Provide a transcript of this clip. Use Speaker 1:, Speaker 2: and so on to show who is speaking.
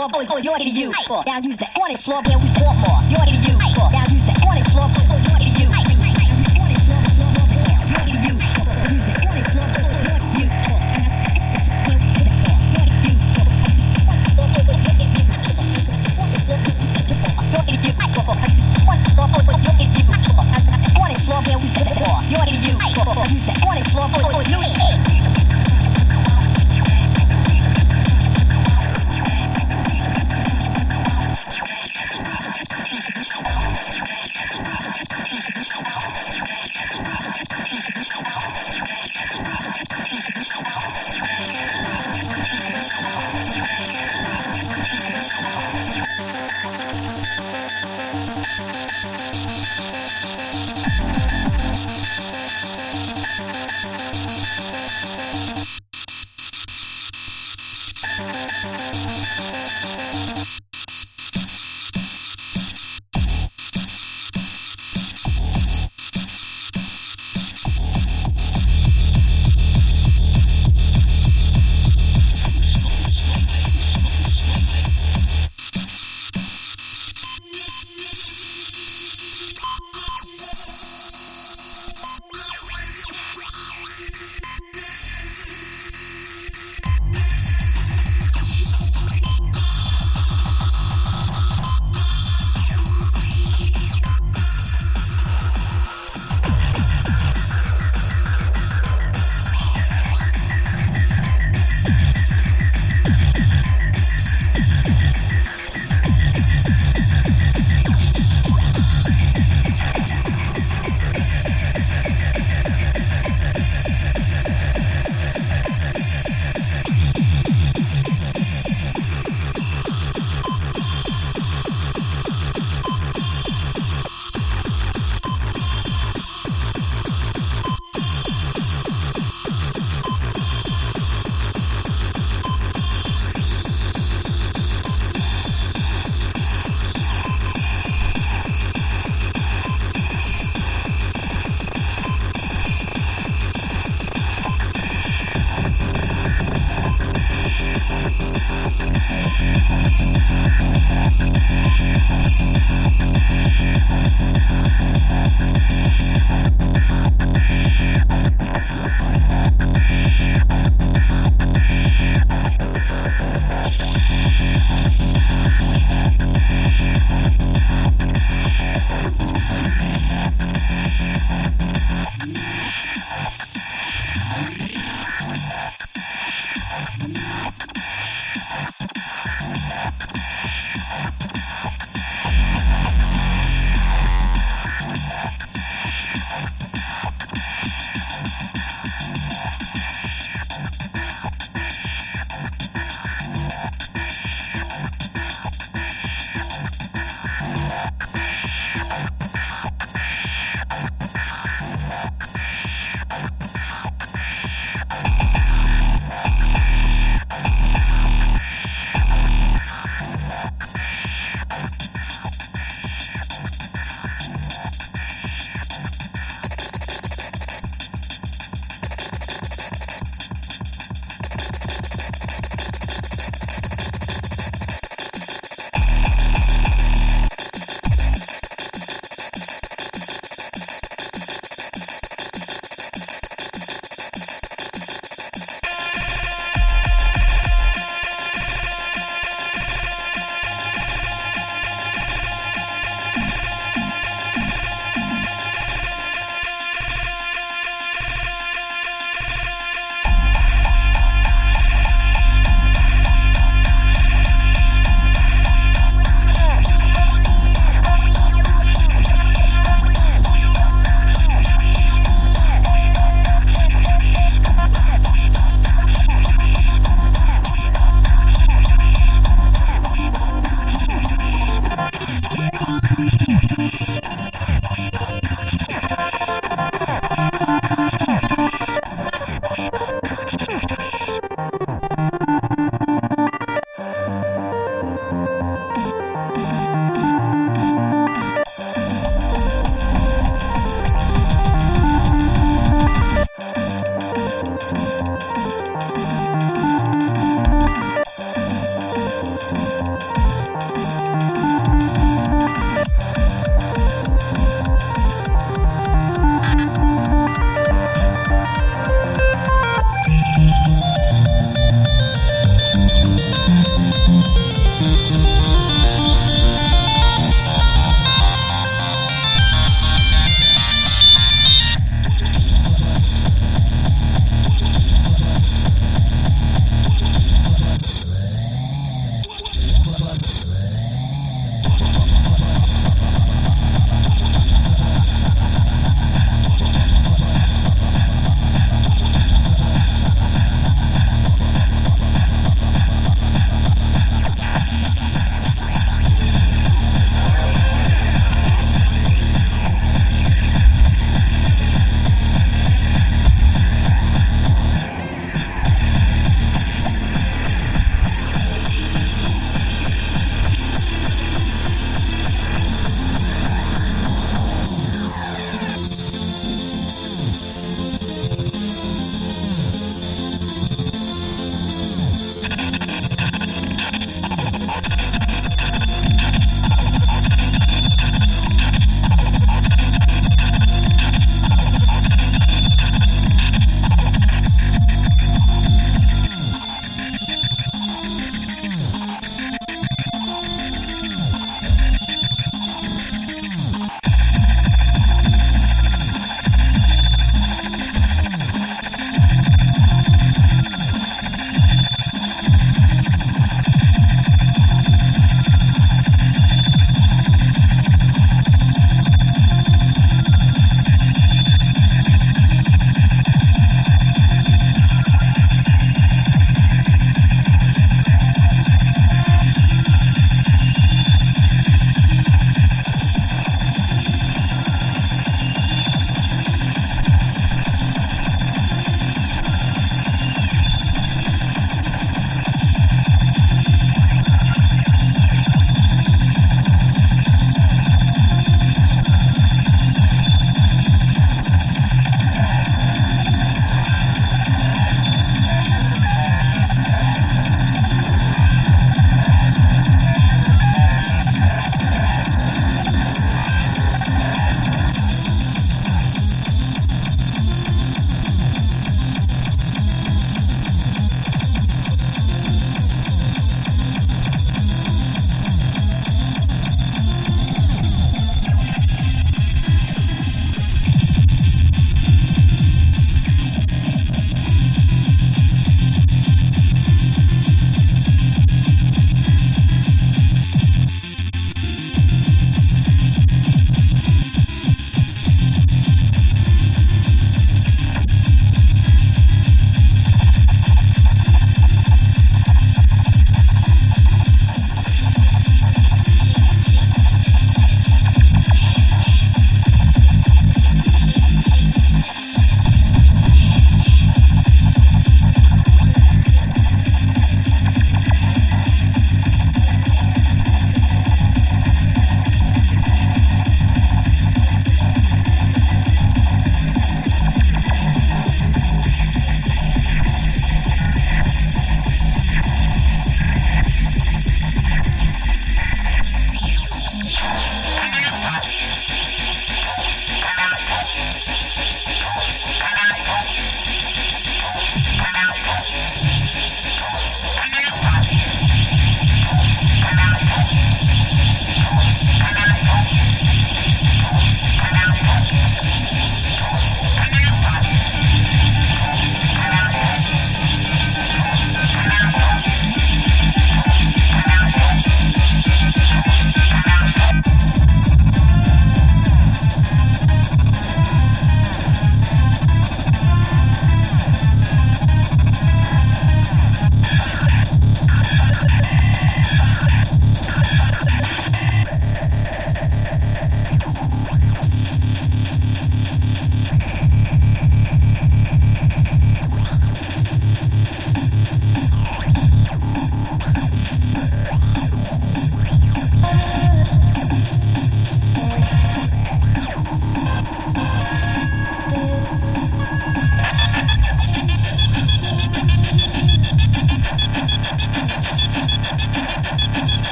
Speaker 1: floor, boys always loyal to you. Now use the on floor,
Speaker 2: bill.